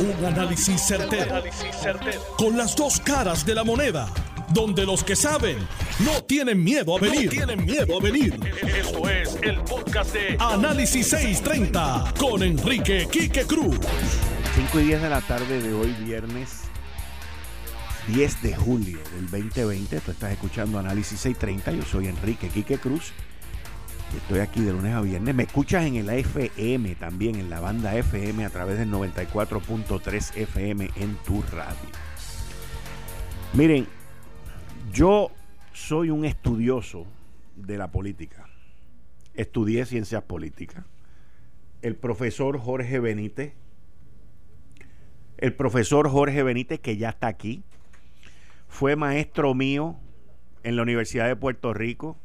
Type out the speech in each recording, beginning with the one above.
Un análisis certero, Con las dos caras de la moneda. Donde los que saben no tienen miedo a venir. tienen miedo a venir. Esto es el podcast de Análisis 630 con Enrique Quique Cruz. 5 y 10 de la tarde de hoy, viernes 10 de julio del 2020. Tú estás escuchando Análisis 630. Yo soy Enrique Quique Cruz. Estoy aquí de lunes a viernes. Me escuchas en el FM también, en la banda FM a través del 94.3 FM en tu radio. Miren, yo soy un estudioso de la política. Estudié ciencias políticas. El profesor Jorge Benítez, el profesor Jorge Benítez, que ya está aquí, fue maestro mío en la Universidad de Puerto Rico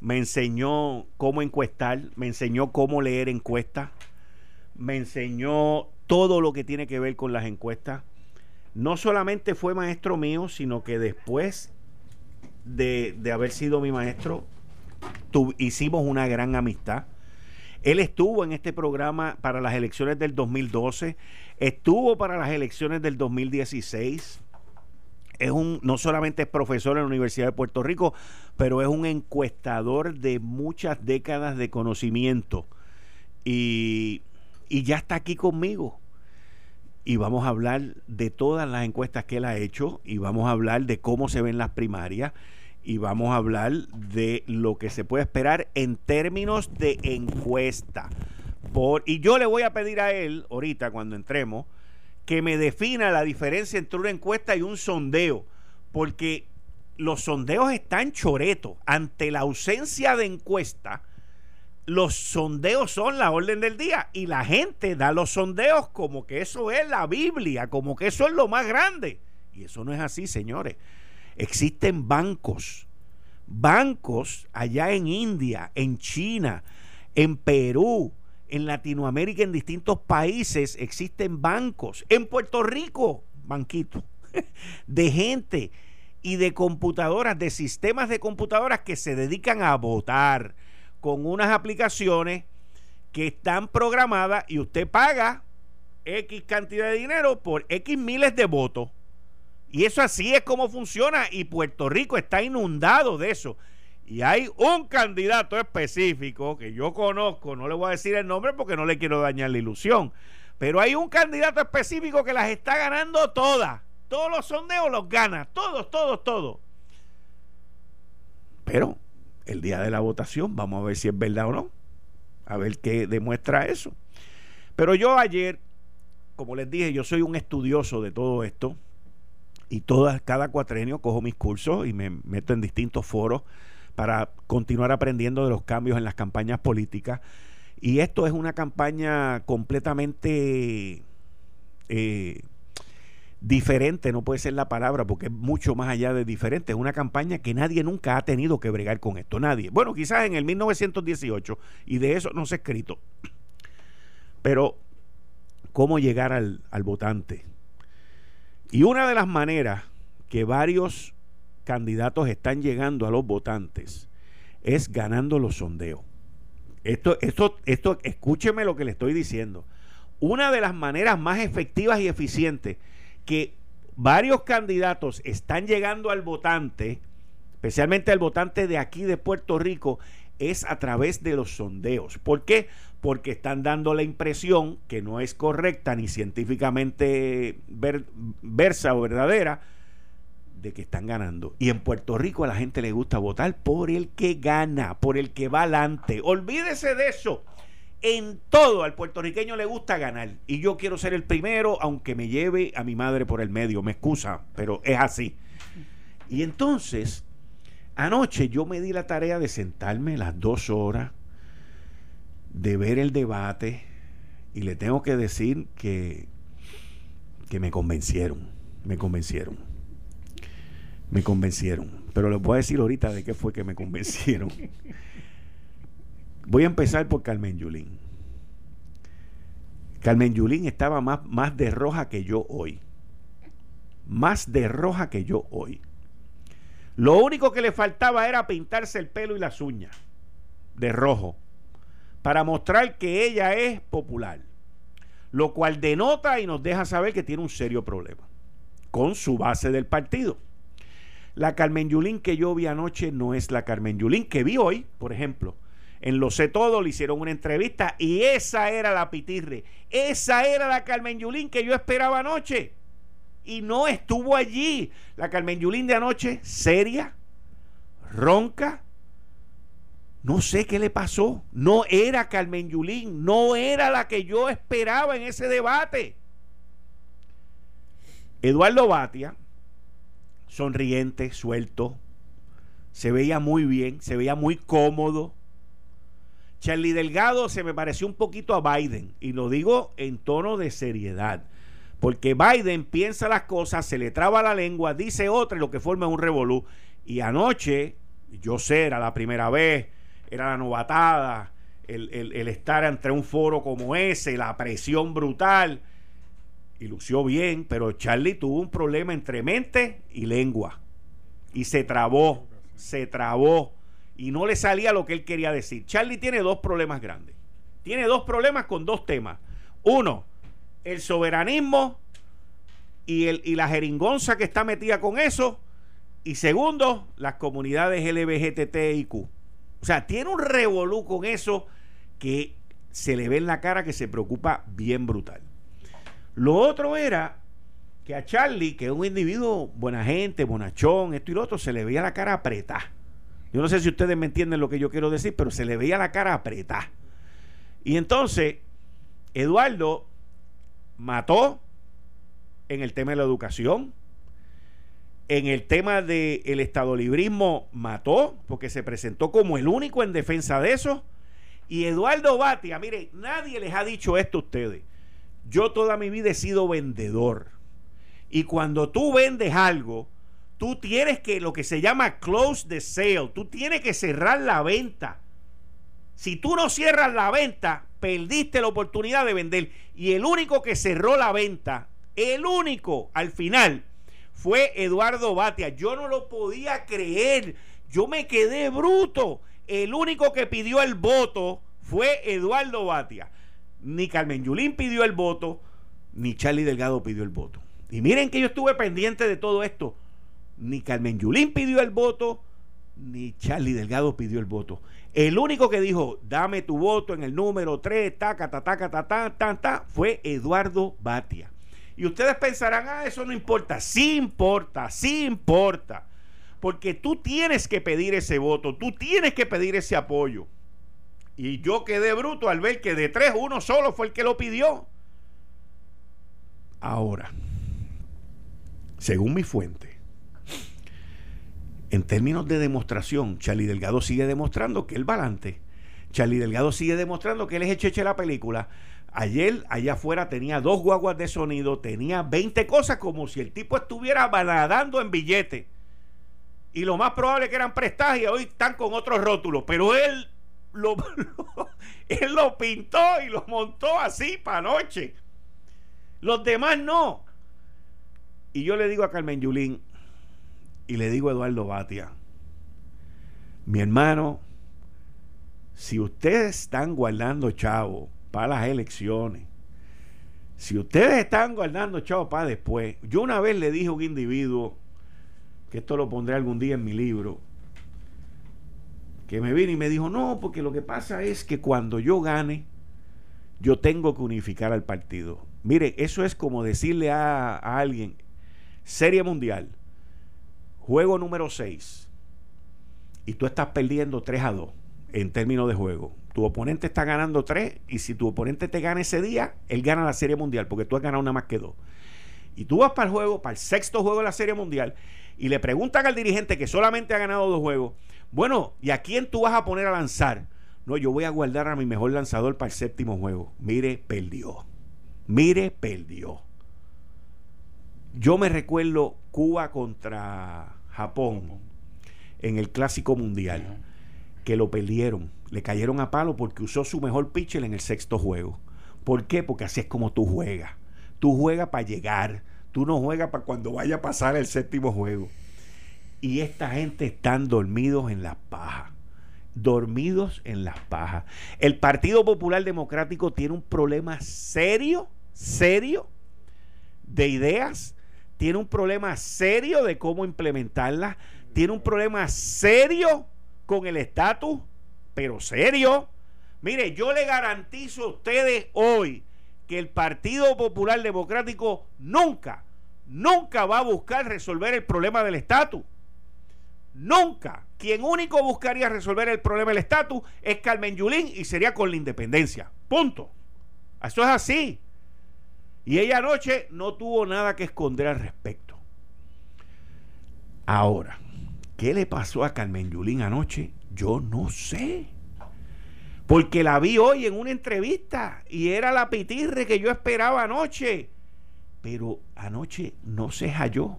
me enseñó cómo encuestar, me enseñó cómo leer encuestas, me enseñó todo lo que tiene que ver con las encuestas. No solamente fue maestro mío, sino que después de, haber sido mi maestro, hicimos una gran amistad. Él estuvo en este programa para las elecciones del 2012, estuvo para las elecciones del 2016 es un, no solamente es profesor en la Universidad de Puerto Rico, pero es un encuestador de muchas décadas de conocimiento. Y, y ya está aquí conmigo. Y vamos a hablar de todas las encuestas que él ha hecho y vamos a hablar de cómo se ven las primarias y vamos a hablar de lo que se puede esperar en términos de encuesta. Por, y yo le voy a pedir a él, ahorita cuando entremos, que me defina la diferencia entre una encuesta y un sondeo, porque los sondeos están choretos. Ante la ausencia de encuesta, los sondeos son la orden del día y la gente da los sondeos como que eso es la Biblia, como que eso es lo más grande. Y eso no es así, señores. Existen bancos, bancos allá en India, en China, en Perú, en Latinoamérica, en distintos países, existen bancos. En Puerto Rico, banquito, de gente y de computadoras, de sistemas de computadoras que se dedican a votar con unas aplicaciones que están programadas y usted paga X cantidad de dinero por X miles de votos. Y eso así es como funciona y Puerto Rico está inundado de eso. Y hay un candidato específico que yo conozco, no le voy a decir el nombre porque no le quiero dañar la ilusión, pero hay un candidato específico que las está ganando todas. Todos los sondeos los gana, todos, todos, todos. Pero el día de la votación vamos a ver si es verdad o no. A ver qué demuestra eso. Pero yo ayer, como les dije, yo soy un estudioso de todo esto y todas, cada cuatrenio cojo mis cursos y me meto en distintos foros para continuar aprendiendo de los cambios en las campañas políticas. Y esto es una campaña completamente eh, diferente, no puede ser la palabra, porque es mucho más allá de diferente. Es una campaña que nadie nunca ha tenido que bregar con esto, nadie. Bueno, quizás en el 1918, y de eso no se ha escrito. Pero, ¿cómo llegar al, al votante? Y una de las maneras que varios candidatos están llegando a los votantes es ganando los sondeos. Esto, esto, esto, escúcheme lo que le estoy diciendo. Una de las maneras más efectivas y eficientes que varios candidatos están llegando al votante, especialmente al votante de aquí de Puerto Rico, es a través de los sondeos. ¿Por qué? Porque están dando la impresión que no es correcta ni científicamente versa o verdadera de que están ganando. Y en Puerto Rico a la gente le gusta votar por el que gana, por el que va adelante. Olvídese de eso. En todo al puertorriqueño le gusta ganar. Y yo quiero ser el primero, aunque me lleve a mi madre por el medio. Me excusa, pero es así. Y entonces, anoche yo me di la tarea de sentarme las dos horas, de ver el debate. Y le tengo que decir que, que me convencieron. Me convencieron me convencieron. Pero les voy a decir ahorita de qué fue que me convencieron. Voy a empezar por Carmen Yulín. Carmen Yulín estaba más, más de roja que yo hoy. Más de roja que yo hoy. Lo único que le faltaba era pintarse el pelo y las uñas de rojo para mostrar que ella es popular. lo cual denota y nos deja saber que tiene un serio problema con su base del partido. La Carmen Yulín que yo vi anoche no es la Carmen Yulín que vi hoy, por ejemplo. En Lo sé todo le hicieron una entrevista y esa era la pitirre. Esa era la Carmen Yulín que yo esperaba anoche. Y no estuvo allí. La Carmen Yulín de anoche, seria, ronca. No sé qué le pasó. No era Carmen Yulín. No era la que yo esperaba en ese debate. Eduardo Batia, sonriente, suelto, se veía muy bien, se veía muy cómodo. Charlie Delgado se me pareció un poquito a Biden, y lo digo en tono de seriedad, porque Biden piensa las cosas, se le traba la lengua, dice otra y lo que forma es un revolú. Y anoche, yo sé, era la primera vez, era la novatada, el, el estar entre un foro como ese, la presión brutal y lució bien, pero Charlie tuvo un problema entre mente y lengua. Y se trabó, se trabó. Y no le salía lo que él quería decir. Charlie tiene dos problemas grandes. Tiene dos problemas con dos temas. Uno, el soberanismo y, el, y la jeringonza que está metida con eso. Y segundo, las comunidades LBGTTIQ. O sea, tiene un revolú con eso que se le ve en la cara que se preocupa bien brutal. Lo otro era que a Charlie, que es un individuo buena gente, bonachón, esto y lo otro, se le veía la cara apretada. Yo no sé si ustedes me entienden lo que yo quiero decir, pero se le veía la cara apretada. Y entonces, Eduardo mató en el tema de la educación, en el tema del el estadolibrismo mató, porque se presentó como el único en defensa de eso. Y Eduardo Batia, mire, nadie les ha dicho esto a ustedes. Yo toda mi vida he sido vendedor. Y cuando tú vendes algo, tú tienes que lo que se llama close the sale, tú tienes que cerrar la venta. Si tú no cierras la venta, perdiste la oportunidad de vender. Y el único que cerró la venta, el único al final, fue Eduardo Batia. Yo no lo podía creer. Yo me quedé bruto. El único que pidió el voto fue Eduardo Batia ni Carmen Yulín pidió el voto, ni Charlie Delgado pidió el voto. Y miren que yo estuve pendiente de todo esto. Ni Carmen Yulín pidió el voto, ni Charlie Delgado pidió el voto. El único que dijo, dame tu voto en el número 3, taca, ta, taca, ta, ta, ta, ta, fue Eduardo Batia. Y ustedes pensarán, ah, eso no importa. Sí importa, sí importa. Porque tú tienes que pedir ese voto, tú tienes que pedir ese apoyo. Y yo quedé bruto al ver que de tres uno solo fue el que lo pidió. Ahora, según mi fuente, en términos de demostración, Charlie Delgado sigue demostrando que él balante. Charlie Delgado sigue demostrando que él es hecheche la película. Ayer, allá afuera, tenía dos guaguas de sonido, tenía 20 cosas como si el tipo estuviera nadando en billete. Y lo más probable que eran prestadas y hoy están con otros rótulos. Pero él lo, él lo pintó y lo montó así para noche. Los demás no. Y yo le digo a Carmen Yulín y le digo a Eduardo Batia, mi hermano, si ustedes están guardando chavo para las elecciones, si ustedes están guardando chavo para después, yo una vez le dije a un individuo, que esto lo pondré algún día en mi libro, que me vino y me dijo, no, porque lo que pasa es que cuando yo gane, yo tengo que unificar al partido. Mire, eso es como decirle a, alguien, Serie Mundial, juego número 6, y tú estás perdiendo 3 a 2 en términos de juego. Tu oponente está ganando 3 y si tu oponente te gana ese día, él gana la Serie Mundial porque tú has ganado una más que 2. Y tú vas para el juego, para el sexto juego de la Serie Mundial, y le preguntan al dirigente que solamente ha ganado dos juegos, bueno, ¿y a quién tú vas a poner a lanzar? No, yo voy a guardar a mi mejor lanzador para el séptimo juego. Mire, perdió. Mire, perdió. Yo me recuerdo Cuba contra Japón en el Clásico Mundial, que lo perdieron. Le cayeron a palo porque usó su mejor pitcher en el sexto juego. ¿Por qué? Porque así es como tú juegas. Tú juegas para llegar. Tú no juegas para cuando vaya a pasar el séptimo juego. Y esta gente están dormidos en las pajas. Dormidos en las pajas. El Partido Popular Democrático tiene un problema serio serio de ideas, tiene un problema serio de cómo implementarlas, tiene un problema serio con el estatus, pero serio. Mire, yo le garantizo a ustedes hoy que el Partido Popular Democrático nunca, nunca va a buscar resolver el problema del estatus. Nunca. Quien único buscaría resolver el problema del estatus es Carmen Yulín y sería con la independencia. Punto. Eso es así. Y ella anoche no tuvo nada que esconder al respecto. Ahora, ¿qué le pasó a Carmen Yulín anoche? Yo no sé. Porque la vi hoy en una entrevista y era la pitirre que yo esperaba anoche. Pero anoche no se halló.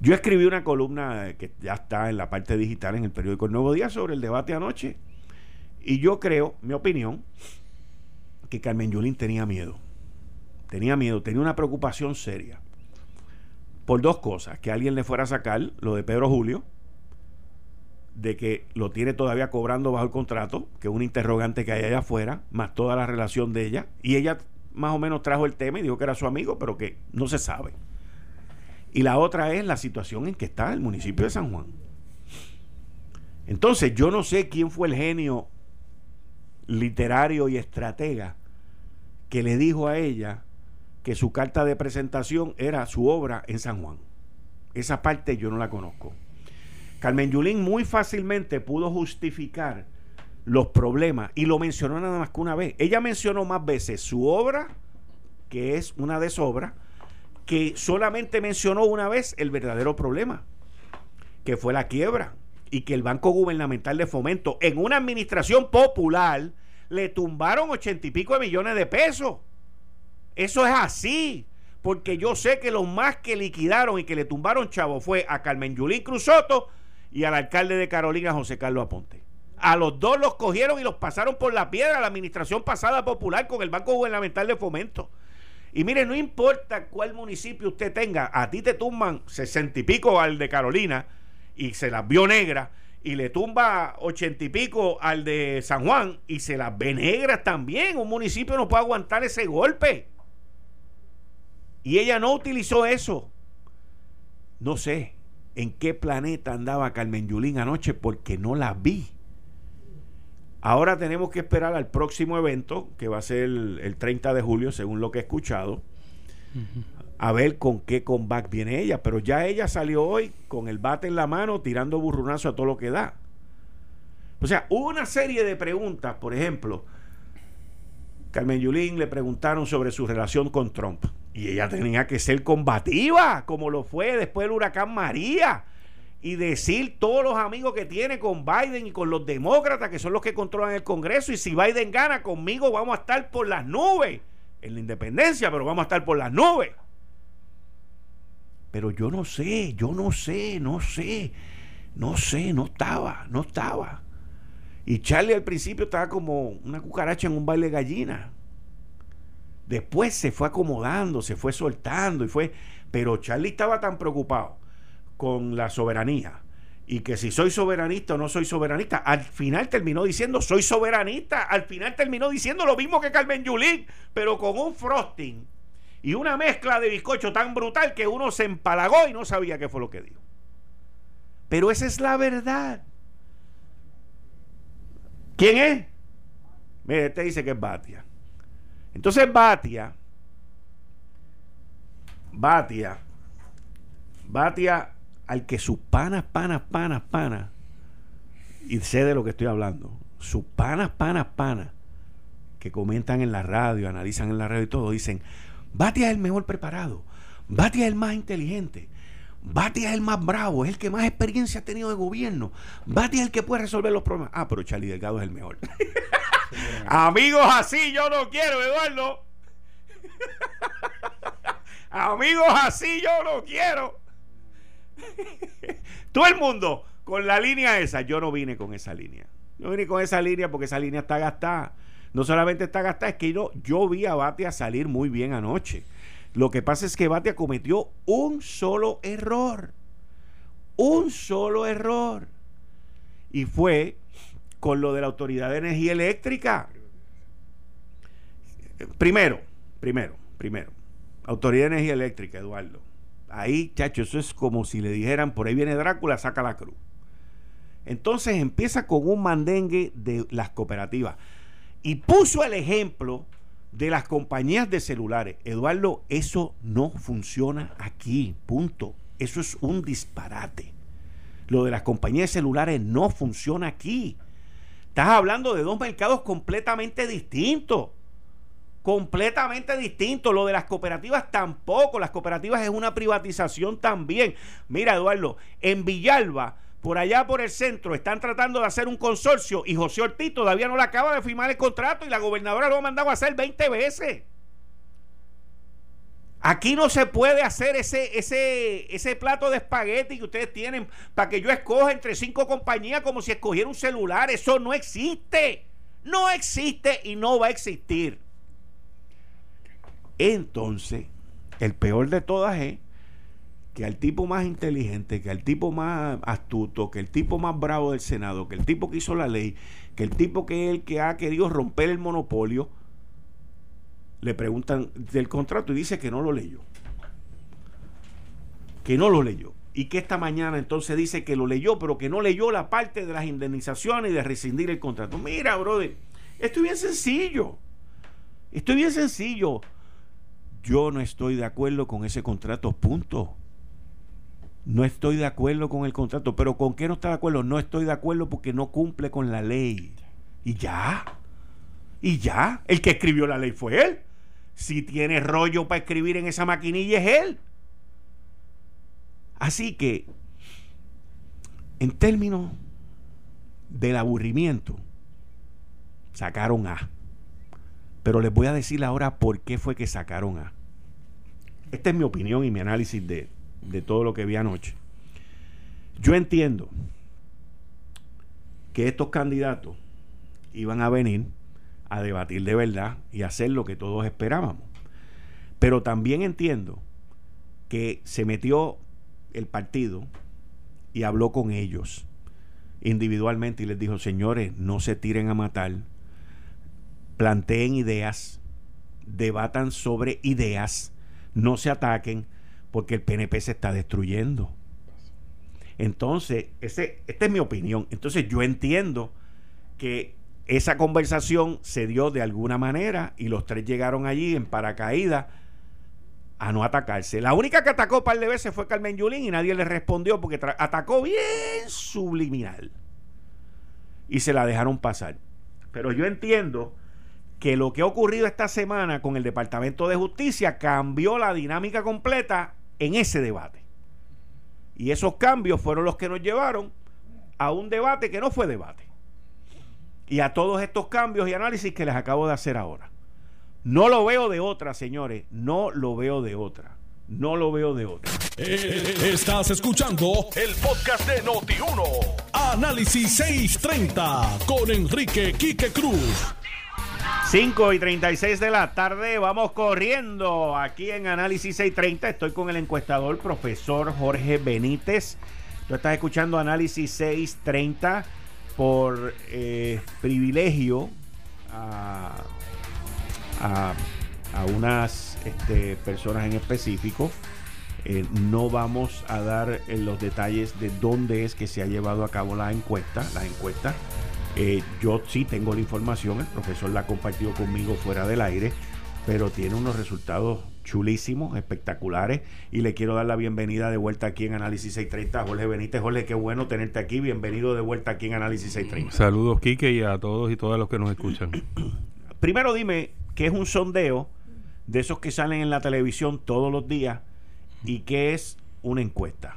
Yo escribí una columna que ya está en la parte digital en el periódico El Nuevo Día sobre el debate anoche. Y yo creo, mi opinión, que Carmen Yulín tenía miedo. Tenía miedo, tenía una preocupación seria. Por dos cosas, que alguien le fuera a sacar lo de Pedro Julio, de que lo tiene todavía cobrando bajo el contrato, que es un interrogante que hay allá afuera, más toda la relación de ella. Y ella más o menos trajo el tema y dijo que era su amigo, pero que no se sabe. Y la otra es la situación en que está el municipio de San Juan. Entonces, yo no sé quién fue el genio literario y estratega que le dijo a ella que su carta de presentación era su obra en San Juan. Esa parte yo no la conozco. Carmen Yulín muy fácilmente pudo justificar los problemas y lo mencionó nada más que una vez. Ella mencionó más veces su obra, que es una desobra, que solamente mencionó una vez el verdadero problema, que fue la quiebra y que el Banco Gubernamental de Fomento en una administración popular le tumbaron ochenta y pico de millones de pesos. Eso es así porque yo sé que los más que liquidaron y que le tumbaron chavo fue a Carmen Yulín Cruzoto y al alcalde de Carolina, José Carlos Aponte. A los dos los cogieron y los pasaron por la piedra la administración pasada popular con el Banco Gubernamental de Fomento. Y mire, no importa cuál municipio usted tenga, a ti te tumban sesenta y pico al de Carolina y se las vio negra y le tumba ochenta y pico al de San Juan y se las ve negras también. Un municipio no puede aguantar ese golpe. Y ella no utilizó eso. No sé en qué planeta andaba Carmen Yulín anoche porque no la vi. Ahora tenemos que esperar al próximo evento, que va a ser el, 30 de julio, según lo que he escuchado, a ver con qué comeback viene ella. Pero ya ella salió hoy con el bate en la mano, tirando burrunazo a todo lo que da. O sea, hubo una serie de preguntas, por ejemplo, Carmen Yulín le preguntaron sobre su relación con Trump. Y ella tenía que ser combativa, como lo fue después del huracán María. Y decir todos los amigos que tiene con Biden y con los demócratas, que son los que controlan el Congreso. Y si Biden gana conmigo, vamos a estar por las nubes. En la independencia, pero vamos a estar por las nubes. Pero yo no sé, yo no sé, no sé, no sé, no estaba, no estaba. Y Charlie al principio estaba como una cucaracha en un baile gallina. Después se fue acomodando, se fue soltando y fue... Pero Charlie estaba tan preocupado con la soberanía y que si soy soberanista o no soy soberanista, al final terminó diciendo soy soberanista, al final terminó diciendo lo mismo que Carmen Yulín, pero con un frosting y una mezcla de bizcocho tan brutal que uno se empalagó y no sabía qué fue lo que dijo. Pero esa es la verdad. ¿Quién es? Mire, este dice que es Batia. Entonces Batia, Batia, Batia, al que sus panas, panas, panas, panas, y sé de lo que estoy hablando, sus panas, panas, panas, que comentan en la radio, analizan en la radio y todo, dicen, Batia es el mejor preparado, Batia es el más inteligente, Batia es el más bravo, es el que más experiencia ha tenido de gobierno. Batia es el que puede resolver los problemas. Ah, pero Charlie Delgado es el mejor. Amigos así yo no quiero, Eduardo. Amigos así yo no quiero. Todo el mundo con la línea esa. Yo no vine con esa línea. Yo vine con esa línea porque esa línea está gastada. No solamente está gastada, es que yo, yo vi a Batia salir muy bien anoche. Lo que pasa es que Batia cometió un solo error. Un solo error. Y fue con lo de la Autoridad de Energía Eléctrica. Primero, primero, primero, Autoridad de Energía Eléctrica, Eduardo. Ahí, chacho, eso es como si le dijeran, por ahí viene Drácula, saca la cruz. Entonces empieza con un mandengue de las cooperativas. Y puso el ejemplo de las compañías de celulares. Eduardo, eso no funciona aquí, punto. Eso es un disparate. Lo de las compañías de celulares no funciona aquí. Estás hablando de dos mercados completamente distintos. Completamente distintos. Lo de las cooperativas tampoco. Las cooperativas es una privatización también. Mira, Eduardo, en Villalba por allá por el centro están tratando de hacer un consorcio y José Ortiz todavía no le acaba de firmar el contrato y la gobernadora lo ha mandado a hacer 20 veces. Aquí no se puede hacer ese, ese, ese plato de espagueti que ustedes tienen para que yo escoja entre cinco compañías como si escogiera un celular. Eso no existe. No existe y no va a existir. Entonces, el peor de todas es que al tipo más inteligente, que al tipo más astuto, que el tipo más bravo del Senado, que el tipo que hizo la ley, que el tipo que es el que ha querido romper el monopolio, le preguntan del contrato y dice que no lo leyó. Que no lo leyó. Y que esta mañana entonces dice que lo leyó, pero que no leyó la parte de las indemnizaciones y de rescindir el contrato. Mira, brother, esto es bien sencillo. Esto es bien sencillo. Yo no estoy de acuerdo con ese contrato, punto. No estoy de acuerdo con el contrato. ¿Pero con qué no está de acuerdo? No estoy de acuerdo porque no cumple con la ley. Y ya. Y ya. El que escribió la ley fue él. Si tiene rollo para escribir en esa maquinilla es él. Así que, en términos del aburrimiento, sacaron A. Pero les voy a decir ahora por qué fue que sacaron A. Esta es mi opinión y mi análisis de, de todo lo que vi anoche. Yo entiendo que estos candidatos iban a venir a debatir de verdad y hacer lo que todos esperábamos. Pero también entiendo que se metió el partido y habló con ellos individualmente y les dijo, señores, no se tiren a matar, planteen ideas, debatan sobre ideas, no se ataquen, porque el PNP se está destruyendo. Entonces, ese, esta es mi opinión. Entonces, yo entiendo que esa conversación se dio de alguna manera y los tres llegaron allí en paracaídas a no atacarse. La única que atacó un par de veces fue Carmen Yulín y nadie le respondió porque atacó bien subliminal. Y se la dejaron pasar. Pero yo entiendo que lo que ha ocurrido esta semana con el Departamento de Justicia cambió la dinámica completa en ese debate. Y esos cambios fueron los que nos llevaron a un debate que no fue debate. Y a todos estos cambios y análisis que les acabo de hacer ahora. No lo veo de otra, señores. No lo veo de otra. No lo veo de otra. Eh, estás escuchando el podcast de Noti1. Análisis 630 con Enrique Quique Cruz. 5 y 36 de la tarde, vamos corriendo aquí en Análisis 630. Estoy con el encuestador, profesor Jorge Benítez. Tú estás escuchando Análisis 630 por eh, privilegio a, unas este, personas en específico. Eh, no vamos a dar eh, los detalles de dónde es que se ha llevado a cabo la encuesta. La encuesta eh, yo sí tengo la información, el profesor la ha compartido conmigo fuera del aire, pero tiene unos resultados chulísimos, espectaculares, y le quiero dar la bienvenida de vuelta aquí en Análisis 630 Jorge Benítez. Jorge, qué bueno tenerte aquí, bienvenido de vuelta aquí en Análisis 630. Saludos, Quique, y a todos y todas los que nos escuchan. Primero dime, ¿qué es un sondeo de esos que salen en la televisión todos los días y qué es una encuesta?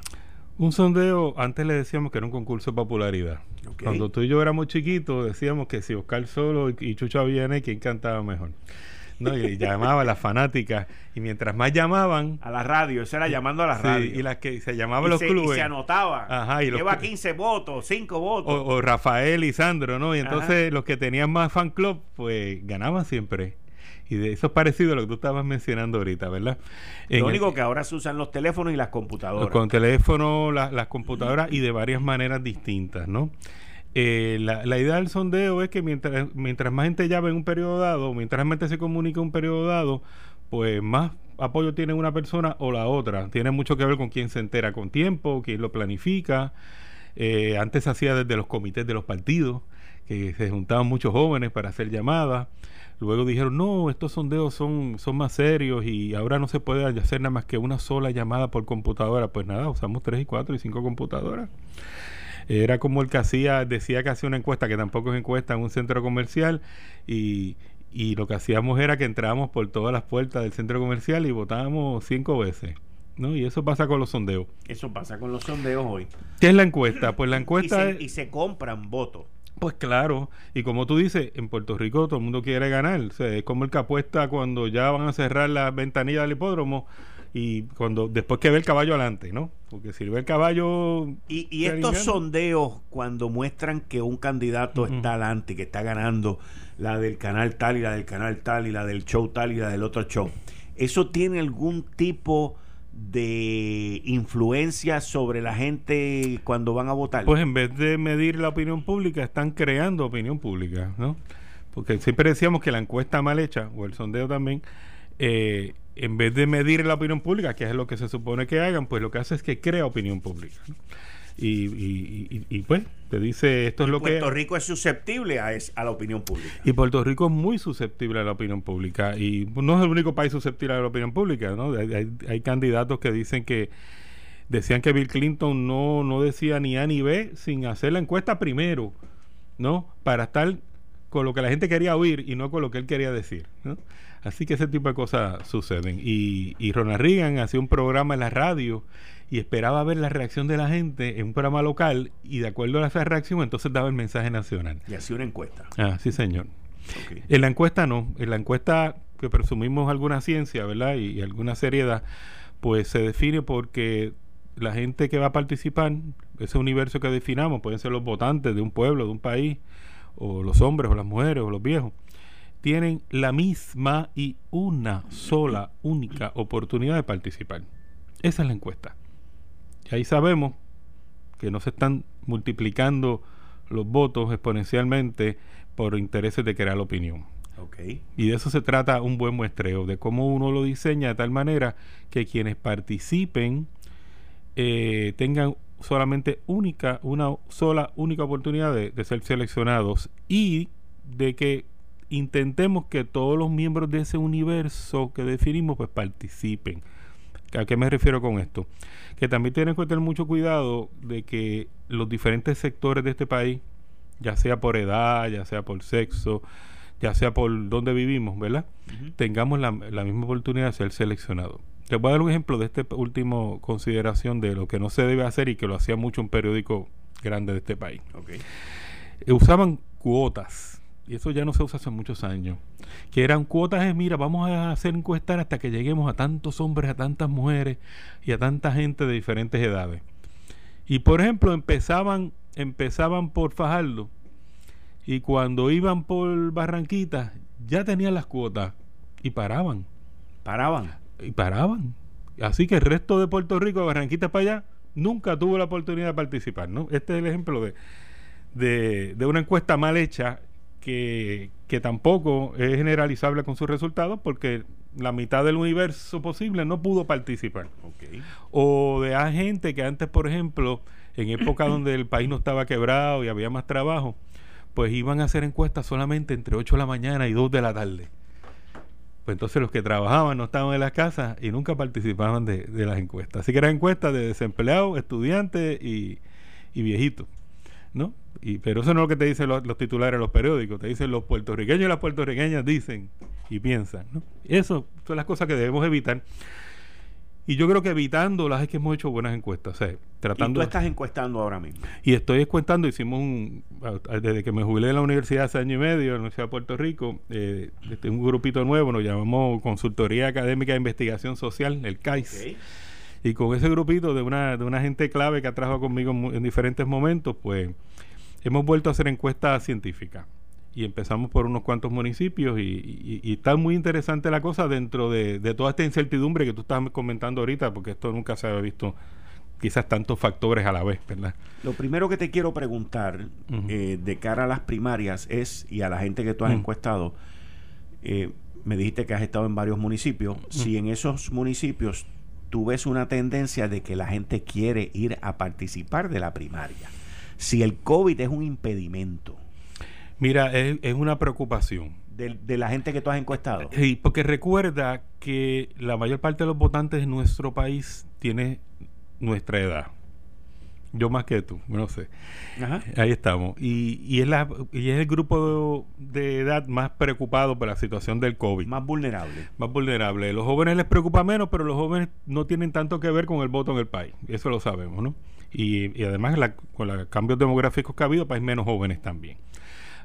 Un sondeo, antes le decíamos que era un concurso de popularidad. Cuando tú y yo éramos chiquitos, decíamos que si Oscar Solo y Chucho Viene, ¿quién cantaba mejor? No, y llamaba a las fanáticas y mientras más llamaban a la radio, eso era llamando a la radio. y las que se llamaban los clubes y se anotaban. Ajá, y lleva 15 votos 5 votos. O, Rafael y Sandro no y entonces los que tenían más fan club pues ganaban siempre y de eso es parecido a lo que tú estabas mencionando ahorita, ¿verdad? Lo único que ahora se usan los teléfonos y las computadoras. Con teléfonos, las computadoras y de varias maneras distintas, ¿no? Eh, la, idea del sondeo es que mientras, mientras más gente llame en un periodo dado, mientras más gente se comunica en un periodo dado, pues más apoyo tiene una persona o la otra. Tiene mucho que ver con quién se entera con tiempo, quién lo planifica. Eh, antes se hacía desde los comités de los partidos, que se juntaban muchos jóvenes para hacer llamadas. Luego dijeron, no, estos sondeos son, son más serios y ahora no se puede hacer nada más que una sola llamada por computadora. Pues nada, usamos tres y cuatro y cinco computadoras. Era como el que hacía, decía que hacía una encuesta, que tampoco es encuesta, en un centro comercial y, y lo que hacíamos era que entrábamos por todas las puertas del centro comercial y votábamos cinco veces. ¿no? Y eso pasa con los sondeos. Eso pasa con los sondeos hoy. ¿Qué es la encuesta? Pues la encuesta... y, se, compran votos. Pues claro, y como tú dices, en Puerto Rico todo el mundo quiere ganar. es como el que apuesta cuando ya van a cerrar la ventanilla del hipódromo y cuando después que ve el caballo adelante, ¿no? Porque si ve el caballo... Y, estos sondeos cuando muestran que un candidato está adelante, que está ganando la del canal tal y la del canal tal y la del show tal y la del otro show, ¿eso tiene algún tipo de influencia sobre la gente cuando van a votar? Pues en vez de medir la opinión pública, están creando opinión pública, ¿no? Porque siempre decíamos que la encuesta mal hecha, o el sondeo también, eh, en vez de medir la opinión pública, que es lo que se supone que hagan, pues lo que hace es que crea opinión pública. Y, y, y, pues te dice esto es lo que Puerto Rico es susceptible a, es, a la opinión pública y Puerto Rico es muy susceptible a la opinión pública y no es el único país susceptible a la opinión pública ¿no? hay, hay, candidatos que dicen que decían que Bill Clinton no, no decía ni A ni B sin hacer la encuesta primero no para estar con lo que la gente quería oír y no con lo que él quería decir ¿no? Así que ese tipo de cosas suceden. Y, y Ronald Reagan hacía un programa en la radio y esperaba ver la reacción de la gente en un programa local y de acuerdo a esa reacción entonces daba el mensaje nacional. Y hacía una encuesta. Ah, sí señor. En la encuesta no, en la encuesta que presumimos alguna ciencia, ¿verdad? Y, y, alguna seriedad, pues se define porque la gente que va a participar, ese universo que definamos, pueden ser los votantes de un pueblo, de un país, o los hombres, o las mujeres, o los viejos, tienen la misma y una sola, única oportunidad de participar. Esa es la encuesta. Y ahí sabemos que no se están multiplicando los votos exponencialmente por intereses de crear la opinión. Okay. Y de eso se trata un buen muestreo, de cómo uno lo diseña de tal manera que quienes participen eh, tengan solamente única, una sola, única oportunidad de, de ser seleccionados y de que intentemos que todos los miembros de ese universo que definimos pues participen. ¿A qué me refiero con esto? Que también tienen que tener mucho cuidado de que los diferentes sectores de este país, ya sea por edad, ya sea por sexo, ya sea por donde vivimos, ¿verdad? Tengamos la, misma oportunidad de ser seleccionados. Les voy a dar un ejemplo de esta última consideración de lo que no se debe hacer y que lo hacía mucho un periódico grande de este país. usaban cuotas y eso ya no se usa hace muchos años, que eran cuotas mira, vamos a hacer encuestar hasta que lleguemos a tantos hombres, a tantas mujeres y a tanta gente de diferentes edades. Y por ejemplo, empezaban, empezaban por Fajardo y cuando iban por Barranquita ya tenían las cuotas y paraban. Paraban. Y paraban. Así que el resto de Puerto Rico, de Barranquita para allá, nunca tuvo la oportunidad de participar. ¿no? Este es el ejemplo de, de, de una encuesta mal hecha que, que, tampoco es generalizable con sus resultados porque la mitad del universo posible no pudo participar. O de a gente que antes, por ejemplo, en época donde el país no estaba quebrado y había más trabajo, pues iban a hacer encuestas solamente entre 8 de la mañana y 2 de la tarde. Pues entonces los que trabajaban no estaban en las casas y nunca participaban de, de las encuestas. Así que eran encuestas de desempleados, estudiantes y, y viejitos. ¿no? Y, pero eso no es lo que te dicen los, titulares de los periódicos, te dicen los puertorriqueños y las puertorriqueñas dicen y piensan, ¿no? Eso son las cosas que debemos evitar. Y yo creo que evitándolas es que hemos hecho buenas encuestas. O tratando ¿Y tú estás encuestando ahora mismo? Y estoy encuestando, hicimos un, desde que me jubilé de la universidad hace año y medio, en la Universidad de Puerto Rico, eh, este, un grupito nuevo, nos llamamos Consultoría Académica de Investigación Social, el CAIS. Y con ese grupito de una, de una gente clave que ha trabajado conmigo en, diferentes momentos, pues hemos vuelto a hacer encuestas científicas. Y empezamos por unos cuantos municipios y, está muy interesante la cosa dentro de, toda esta incertidumbre que tú estás comentando ahorita, porque esto nunca se había visto quizás tantos factores a la vez, ¿verdad? Lo primero que te quiero preguntar eh, de cara a las primarias es, y a la gente que tú has encuestado, eh, me dijiste que has estado en varios municipios. Si en esos municipios tú ves una tendencia de que la gente quiere ir a participar de la primaria, si el COVID es un impedimento. Mira, es, una preocupación. De, de, la gente que tú has encuestado. Sí, porque recuerda que la mayor parte de los votantes de nuestro país tiene nuestra edad. Yo más que tú, no sé. Ahí estamos. Y, y, es la, y es el grupo de, edad más preocupado por la situación del COVID. Más vulnerable. Más vulnerable. Los jóvenes les preocupa menos, pero los jóvenes no tienen tanto que ver con el voto en el país. Eso lo sabemos, ¿no? Y, y además con los cambios demográficos que ha habido, pues hay menos jóvenes también.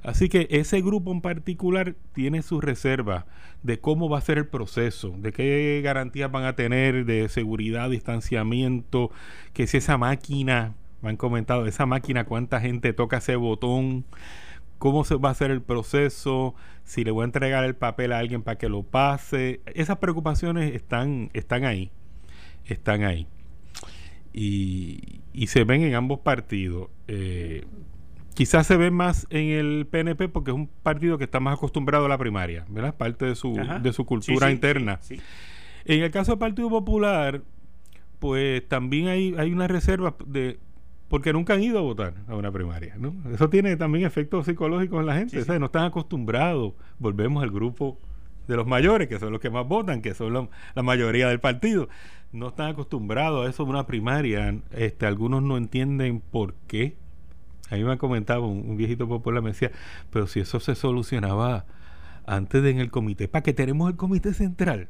Así que ese grupo en particular tiene sus reservas de cómo va a ser el proceso, de qué garantías van a tener de seguridad, distanciamiento, que si esa máquina, me han comentado, esa máquina, cuánta gente toca ese botón, cómo se va a hacer el proceso, si le voy a entregar el papel a alguien para que lo pase. Esas preocupaciones están, están ahí, están ahí. Y, y se ven en ambos partidos. Eh, Quizás se ve más en el PNP porque es un partido que está más acostumbrado a la primaria, ¿verdad? Parte de su, de su cultura interna. en el caso del Partido Popular, pues también hay, hay una reserva de porque nunca han ido a votar a una primaria, ¿no? Eso tiene también efectos psicológicos en la gente, No están acostumbrados. Volvemos al grupo de los mayores, que son los que más votan, que son la mayoría del partido. No están acostumbrados a eso de una primaria. Este, algunos no entienden por qué a mí me ha comentado un, viejito popular, me decía, pero si eso se solucionaba antes de en el comité, ¿para qué tenemos el comité central?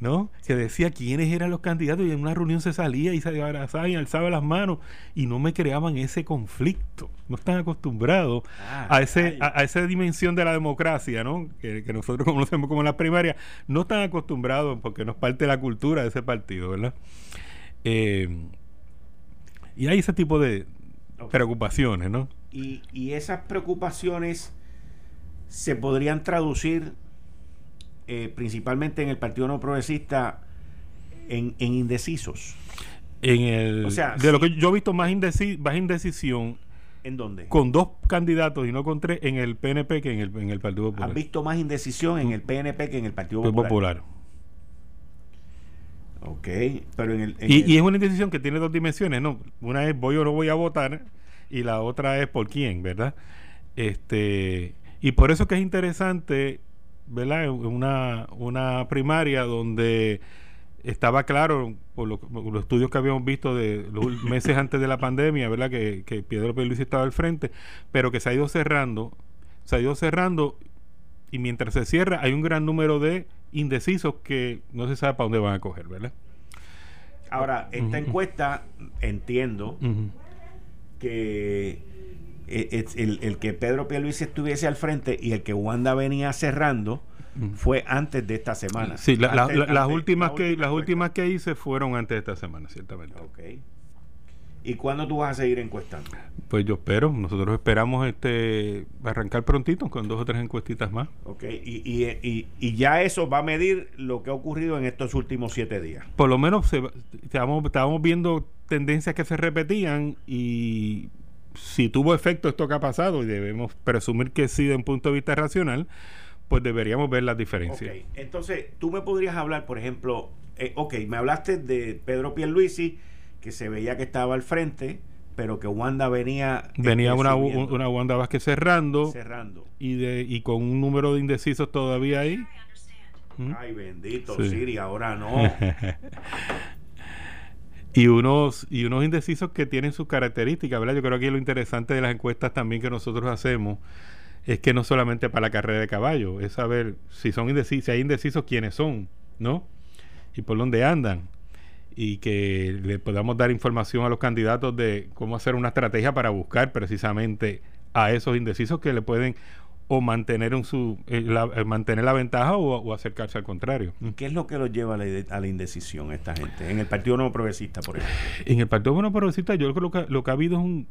¿No? Que decía quiénes eran los candidatos y en una reunión se salía y se abrazaba y alzaba las manos y no me creaban ese conflicto. No están acostumbrados ah, a, ese, a, esa dimensión de la democracia, ¿no? Que, nosotros conocemos como la primaria. No están acostumbrados porque no es parte de la cultura de ese partido, ¿verdad? Eh, y hay ese tipo de, preocupaciones, ¿no? Y, y, esas preocupaciones se podrían traducir eh, principalmente en el Partido No Progresista en, indecisos. En el, o sea, de lo que yo he visto más, más indecisión ¿En dónde? Con dos candidatos y no con tres en el PNP que en el, en el Partido Popular. ¿Has visto más indecisión en el PNP que en el Partido Popular? Popular. Ok, pero en el... y, es una indecisión que tiene dos dimensiones, ¿no? Una es voy o no voy a votar y la otra es por quién, ¿verdad? Este, y por eso que es interesante, ¿verdad? Una, una primaria donde estaba claro, por, los estudios que habíamos visto de los meses antes de la pandemia, ¿verdad? Que, que Pedro Luis estaba al frente, pero que se ha ido cerrando, se ha ido cerrando y mientras se cierra hay un gran número de indecisos que no se sabe para dónde van a coger, ¿verdad? Ahora, esta encuesta, entiendo que eh, el, que Pedro Pierluisi estuviese al frente y el que Wanda venía cerrando fue antes de esta semana. Sí, las últimas que las últimas que hice fueron antes de esta semana, ciertamente. Okay. ¿Y cuándo tú vas a seguir encuestando? Pues yo espero, nosotros esperamos este arrancar prontito con dos o tres encuestitas más. Ok, y, y, y, ya eso va a medir lo que ha ocurrido en estos últimos siete días. Por lo menos se, estábamos, estábamos viendo tendencias que se repetían y si tuvo efecto esto que ha pasado, y debemos presumir que sí de un punto de vista racional, pues deberíamos ver las diferencias. Ok, entonces tú me podrías hablar, por ejemplo, eh, ok, me hablaste de Pedro Pierluisi, que se veía que estaba al frente, pero que Wanda venía venía una, una Wanda Vázquez cerrando cerrando y de y con un número de indecisos todavía ahí ¿Mm? ay bendito Siri ahora no y unos y unos indecisos que tienen sus características verdad yo creo que lo interesante de las encuestas también que nosotros hacemos es que no solamente para la carrera de caballo es saber si son indecisos si hay indecisos quiénes son no y por dónde andan. Y que le podamos dar información a los candidatos de cómo hacer una estrategia para buscar precisamente a esos indecisos que le pueden o mantener en su eh, la, eh, mantener la ventaja o, acercarse al contrario. ¿Qué es lo que los lleva a la, indecisión esta gente? En el Partido Nuevo Progresista, por ejemplo. En el Partido Nuevo Progresista, yo creo que lo que ha habido es un.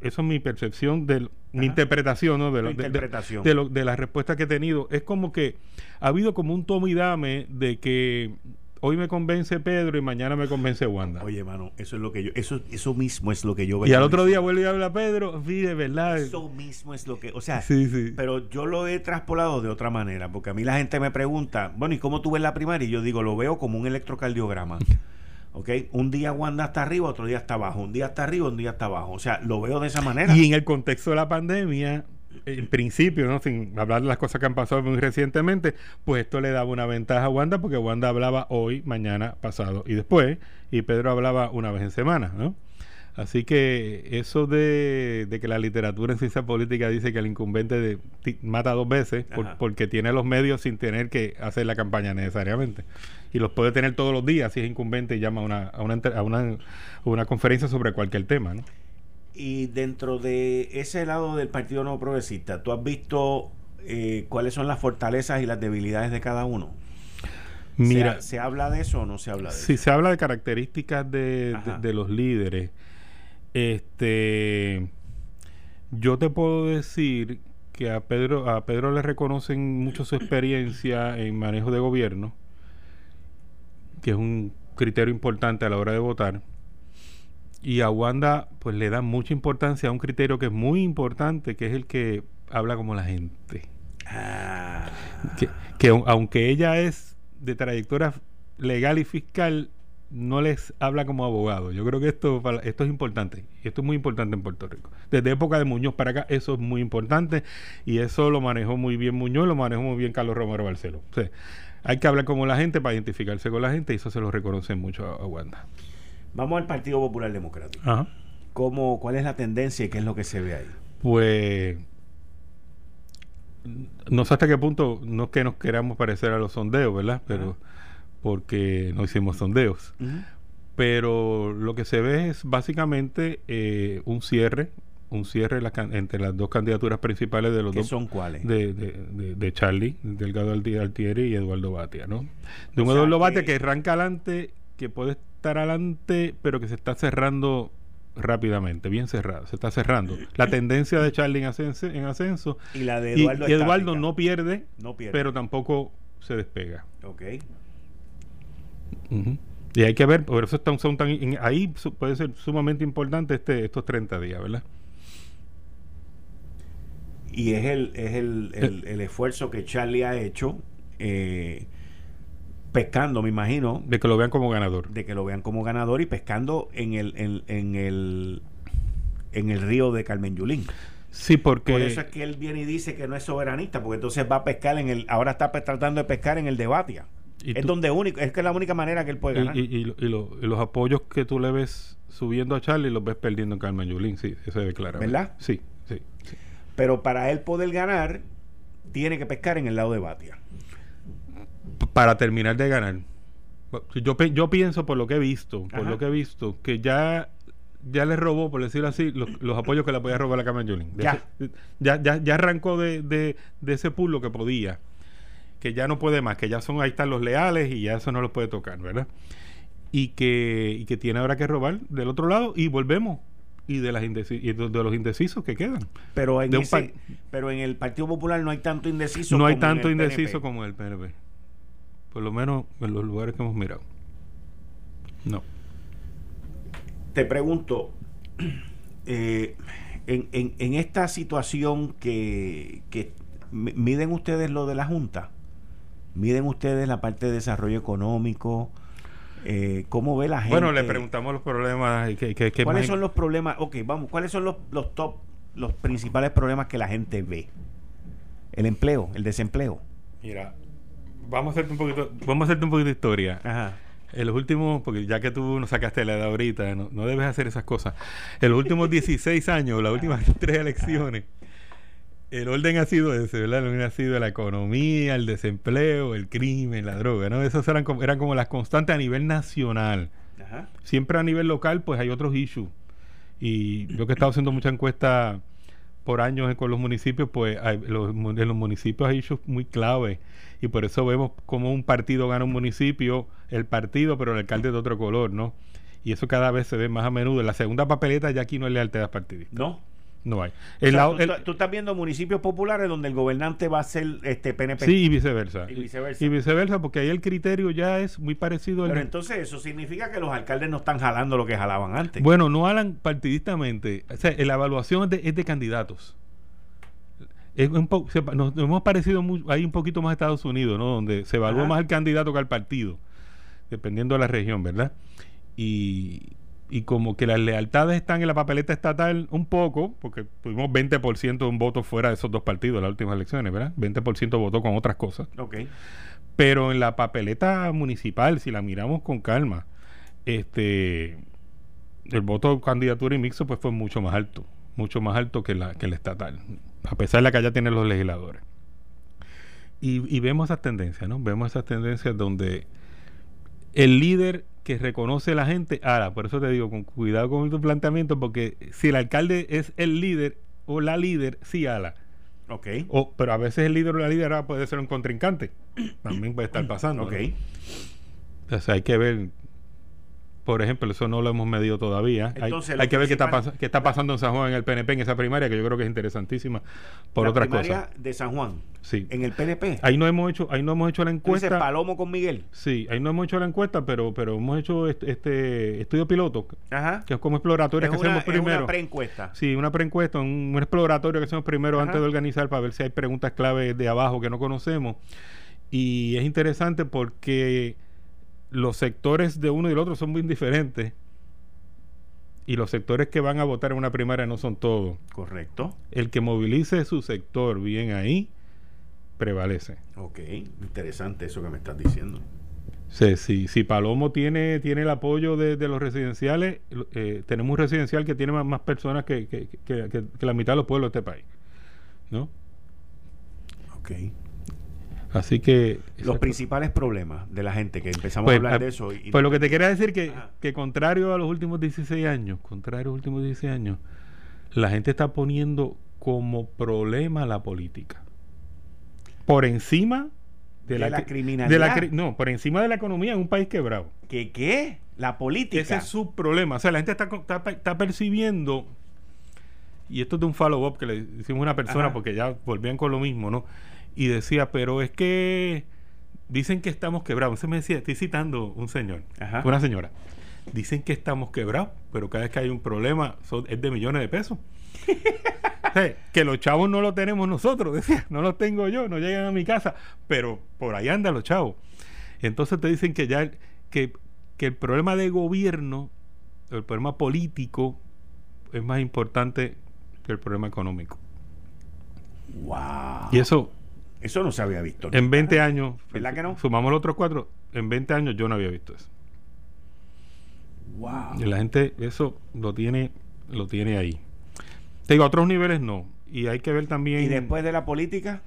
eso es mi percepción, de mi interpretación, ¿no? De, lo, interpretación. De, de, la respuesta que he tenido. Es como que ha habido como un tome y dame de que hoy me convence Pedro y mañana me convence Wanda. Oye, mano, eso es lo que yo, eso, eso mismo es lo que yo veo. Y al otro día vuelve a hablar Pedro, sí, de verdad. Eso mismo es lo que, o sea, sí, sí. pero yo lo he traspolado de otra manera, porque a mí la gente me pregunta, bueno, ¿y cómo tú ves la primaria? Y yo digo, lo veo como un electrocardiograma. ¿ok? Un día Wanda está arriba, otro día está abajo, un día está arriba, un día está abajo. O sea, lo veo de esa manera. Y en el contexto de la pandemia, en principio, ¿no? sin hablar de las cosas que han pasado muy recientemente, pues esto le daba una ventaja a Wanda porque Wanda hablaba hoy, mañana, pasado y después, y Pedro hablaba una vez en semana, ¿no? Así que eso de, que la literatura en ciencia política dice que el incumbente mata dos veces porque tiene los medios sin tener que hacer la campaña necesariamente. Y los puede tener todos los días si es incumbente y llama a una, a una, a una, una conferencia sobre cualquier tema. ¿no? Y dentro de ese lado del Partido Nuevo Progresista, ¿tú has visto eh, cuáles son las fortalezas y las debilidades de cada uno? Mira, ¿se, habla de eso o no se habla de eso? Sí, se habla de características de, de, los líderes. Este, yo te puedo decir que a Pedro, a Pedro le reconocen mucho su experiencia en manejo de gobierno, que es un criterio importante a la hora de votar y a Wanda pues le da mucha importancia a un criterio que es muy importante, que es el que habla como la gente. Ah. Que, aunque ella es de trayectoria legal y fiscal, no les habla como abogado. Yo creo que esto, esto es importante. Y esto es muy importante en Puerto Rico. Desde época de Muñoz para acá, eso es muy importante. Y eso lo manejó muy bien Muñoz, lo manejó muy bien Carlos Romero Barceló. hay que hablar como la gente para identificarse con la gente y eso se lo reconoce mucho a Wanda. Vamos al Partido Popular Democrático. ¿Cómo, ¿Cuál es la tendencia y qué es lo que se ve ahí? Pues no sé hasta qué punto, no es que nos queramos parecer a los sondeos, ¿verdad? Pero porque no hicimos sondeos. Pero lo que se ve es básicamente eh, un cierre, un cierre entre las dos candidaturas principales de los ¿Qué dos. son cuáles? De, de, de, Charlie, Delgado Altieri y Eduardo Batia, ¿no? De un Eduardo Batia que arranca adelante, que puede estar adelante, pero que se está cerrando rápidamente, bien cerrado, se está cerrando. La tendencia de Charlie en ascenso, en ascenso y la de Eduardo, Eduardo no, pierde, no pierde, pero tampoco se despega. Ok. Y hay que ver, por eso están, son tan, ahí puede ser sumamente importante este, estos 30 días, ¿verdad? Y es el, es el, el, el esfuerzo que Charlie ha hecho. Eh, pescando, me imagino. De que lo vean como ganador. De que lo vean como ganador y pescando en el, en, en el, en el río de Carmen Yulín. Sí, porque... Por eso es que él viene y dice que no es soberanista, porque entonces va a pescar en el... Ahora está tratando de pescar en el debate. es donde único, es que es la única manera que él puede ganar. Y, y, los apoyos que tú le ves subiendo a Charlie los ves perdiendo en Carmen Yulín, sí, eso ve claro. ¿Verdad? Sí, sí, Pero para él poder ganar, tiene que pescar en el lado de Batia para terminar de ganar. Yo, yo pienso por lo que he visto, por lo que he visto, que ya ya le robó, por decirlo así, los, apoyos que le podía robar a la Carmen Yulín. Ya. ya. ya. arrancó de, de, ese pool lo que podía. Que ya no puede más, que ya son, ahí están los leales y ya eso no los puede tocar, ¿verdad? Y que, y que tiene ahora que robar del otro lado y volvemos. Y de, las y de, los indecisos que quedan. Pero en, pero en el Partido Popular no hay tanto indeciso. No hay tanto indeciso como en el PNP. Por lo menos en los lugares que hemos mirado. No. Te pregunto, eh, en, en, esta situación que, que miden ustedes lo de la Junta, miden ustedes la parte de desarrollo económico, eh, ¿Cómo ve la gente? Bueno, le preguntamos los problemas. Que, que, ¿Cuáles son los problemas? Ok, vamos, ¿cuáles son los, los top, los principales problemas que la gente ve? El empleo, el desempleo. Mira, vamos a hacerte un poquito, vamos a hacerte un poquito de historia. Ajá. En los últimos, porque ya que tú nos sacaste la edad ahorita, no, no debes hacer esas cosas. En los últimos 16 años, las últimas tres elecciones, el orden ha sido ese, ¿verdad? El orden ha sido la economía, el desempleo, el crimen, la droga, ¿no? Esas eran como, eran como las constantes a nivel nacional. Ajá. Siempre a nivel local, pues hay otros issues. Y yo que he estado haciendo mucha encuesta por años con los municipios, pues hay, los, en los municipios hay muy clave y por eso vemos como un partido gana un municipio, el partido, pero el alcalde de otro color, ¿no? Y eso cada vez se ve más a menudo. En la segunda papeleta ya aquí no hay lealtad partidista. No. No hay. tú, estás viendo municipios populares donde el gobernante va a ser este PNP. Sí, y viceversa. Y viceversa. Y viceversa, porque ahí el criterio ya es muy parecido al. Pero entonces eso significa que los alcaldes no están jalando lo que jalaban antes. Bueno, no jalan partidistamente. O sea, la evaluación es de, candidatos. Es un nos, hemos parecido ahí un poquito más a Estados Unidos, ¿no? Donde se evalúa más el candidato que al partido, dependiendo de la región, ¿verdad? Y, y como que las lealtades están en la papeleta estatal un poco, porque tuvimos 20% de un voto fuera de esos dos partidos en las últimas elecciones, ¿verdad? 20% votó con otras cosas. Ok. Pero en la papeleta municipal, si la miramos con calma, este el voto candidatura y mixto pues fue mucho más alto, mucho más alto que la que el estatal, a pesar de la que allá tienen los legisladores. Y, y vemos esas tendencias, ¿no? Vemos esas tendencias donde el líder que reconoce la gente, ahora, por eso te digo, con cuidado con tu planteamiento, porque si el alcalde es el líder o la líder, sí ala. Ok. O, pero a veces el líder o la líder puede ser un contrincante. También puede estar pasando. Ok. Entonces hay que ver por ejemplo, eso no lo hemos medido todavía. hay, que ver qué está, qué está pasando en San Juan en el PNP, en esa primaria, que yo creo que es interesantísima por la otras primaria de San Juan. Sí. En el PNP. Ahí no hemos hecho, ahí no hemos hecho la encuesta. Palomo con Miguel. Sí, ahí no hemos hecho la encuesta, pero, pero hemos hecho este, este estudio piloto, Ajá. que es como exploratorio que hacemos primero. Es una preencuesta. Sí, una preencuesta, un, un exploratorio que hacemos primero antes de organizar para ver si hay preguntas clave de abajo que no conocemos. Y es interesante porque los sectores de uno y del otro son muy diferentes. Y los sectores que van a votar en una primaria no son todos. Correcto. El que movilice su sector bien ahí, prevalece. Ok, interesante eso que me estás diciendo. Sí, si Palomo tiene, tiene el apoyo de, los residenciales, eh, tenemos un residencial que tiene más, personas que, que, que, la mitad de los pueblos de este país. ¿No? Ok. Así que... Los principales problemas de la gente, que empezamos a pues, hablar ah, de eso. pues lo que te quería decir que, que contrario a los últimos 16 años, contrario a los últimos 16 años, la gente está poniendo como problema la política. Por encima de, la, criminalidad. no, por encima de la economía en un país quebrado. ¿Qué qué? La política. Ese es su problema. O sea, la gente está, está, percibiendo, y esto es de un follow-up que le hicimos a una persona porque ya volvían con lo mismo, ¿no? Y decía, pero es que dicen que estamos quebrados. Entonces me decía, estoy citando un señor, una señora. Dicen que estamos quebrados, pero cada vez que hay un problema es de millones de pesos. que los chavos no lo tenemos nosotros, decía, no los tengo yo, no llegan a mi casa, pero por ahí andan los chavos. Entonces te dicen que ya que, que el problema de gobierno, el problema político, es más importante que el problema económico. Wow. Y eso eso no se había visto. En 20 años. ¿Verdad que no? Sumamos los otros cuatro. En 20 años yo no había visto eso. Wow. Y la gente eso lo tiene, lo tiene ahí. Te digo, a otros niveles no. Y hay que ver también. ¿Y después de la política?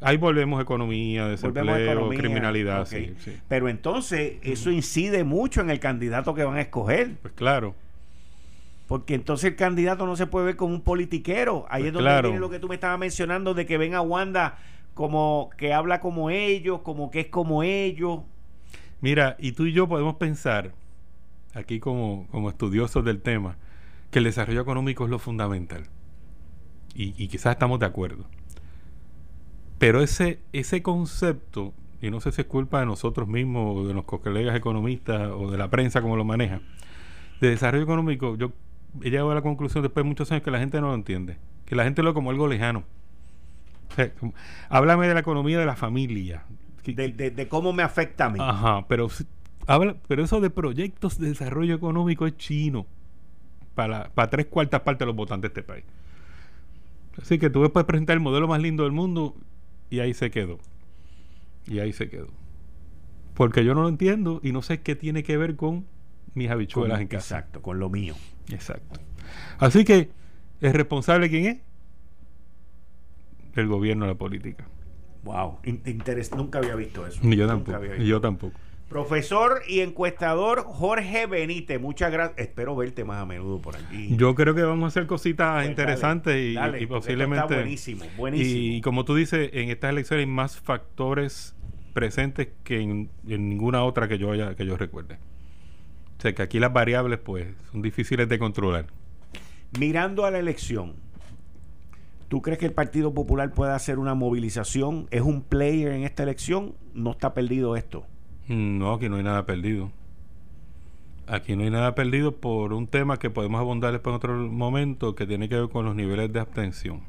Ahí volvemos a economía, desempleo, criminalidad. Sí, Pero entonces eso incide mucho en el candidato que van a escoger. Pues claro. Porque entonces el candidato no se puede ver como un politiquero. Ahí pues es donde viene lo que tú me estabas mencionando de que ven a Wanda como que habla como ellos, como que es como ellos. Mira, y tú y yo podemos pensar, aquí como, como estudiosos del tema, que el desarrollo económico es lo fundamental. Y, y quizás estamos de acuerdo. Pero ese, ese concepto, y no sé si es culpa de nosotros mismos, o de los colegas economistas, o de la prensa como lo maneja, de desarrollo económico, yo he llegado a la conclusión después de muchos años que la gente no lo entiende, que la gente lo ve como algo lejano háblame de la economía de la familia. De, cómo me afecta a mí. Ajá, pero, habla, pero eso de proyectos de desarrollo económico es chino para, para tres cuartas partes de los votantes de este país. Así que tú puedes presentar el modelo más lindo del mundo y ahí se quedó. Y ahí se quedó. Porque yo no lo entiendo y no sé qué tiene que ver con mis habichuelas en casa. Exacto, con lo mío. Exacto. Así que, ¿es responsable quién es? El gobierno de la política. Wow, nunca había visto eso. Ni yo tampoco. yo tampoco. Profesor y encuestador Jorge Benítez, muchas gracias. Espero verte más a menudo por aquí. Yo creo que vamos a hacer cositas pues interesantes y, posiblemente. buenísimo, buenísimo. Y, como tú dices, en estas elecciones hay más factores presentes que en, ninguna otra que yo haya, que yo recuerde. O sea que aquí las variables, pues, son difíciles de controlar. Mirando a la elección, ¿Tú crees que el Partido Popular puede hacer una movilización? ¿Es un player en esta elección? ¿No está perdido esto? No, aquí no hay nada perdido. Aquí no hay nada perdido por un tema que podemos abundar después en otro momento que tiene que ver con los niveles de abstención.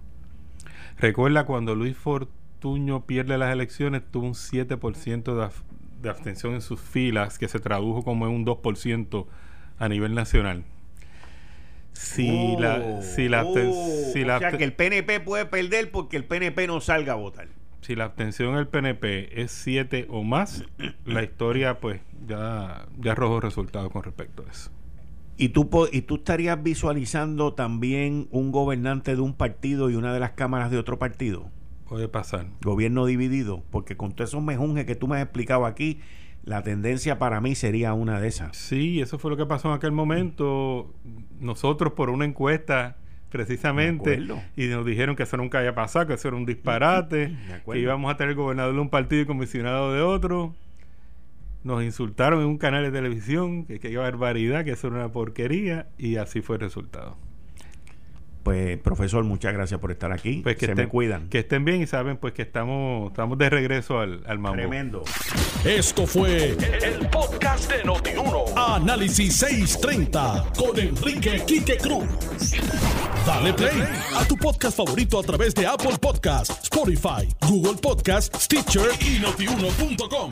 Recuerda cuando Luis Fortuño pierde las elecciones, tuvo un 7% de, de abstención en sus filas, que se tradujo como en un 2% a nivel nacional. Si la, si la, oh, si la o sea que el PNP puede perder porque el PNP no salga a votar. Si la abstención del PNP es 7 o más, la historia pues ya, ya arrojó resultados con respecto a eso. ¿Y tú, ¿Y tú estarías visualizando también un gobernante de un partido y una de las cámaras de otro partido? Puede pasar. Gobierno dividido, porque con todos esos mejunjes que tú me has explicado aquí, la tendencia para mí sería una de esas. Sí, eso fue lo que pasó en aquel momento. Nosotros por una encuesta precisamente y nos dijeron que eso nunca había pasado, que eso era un disparate, que íbamos a tener gobernador de un partido y comisionado de otro. Nos insultaron en un canal de televisión, que, que barbaridad, que eso era una porquería y así fue el resultado. Pues, profesor, muchas gracias por estar aquí. Pues que Se me cuidan. Que estén bien y saben pues que estamos, estamos de regreso al, al mambo. Tremendo. Esto fue el, podcast de Notiuno. Análisis 630 con Enrique Quique Cruz. Dale play a tu podcast favorito a través de Apple Podcasts, Spotify, Google Podcasts, Stitcher y notiuno.com.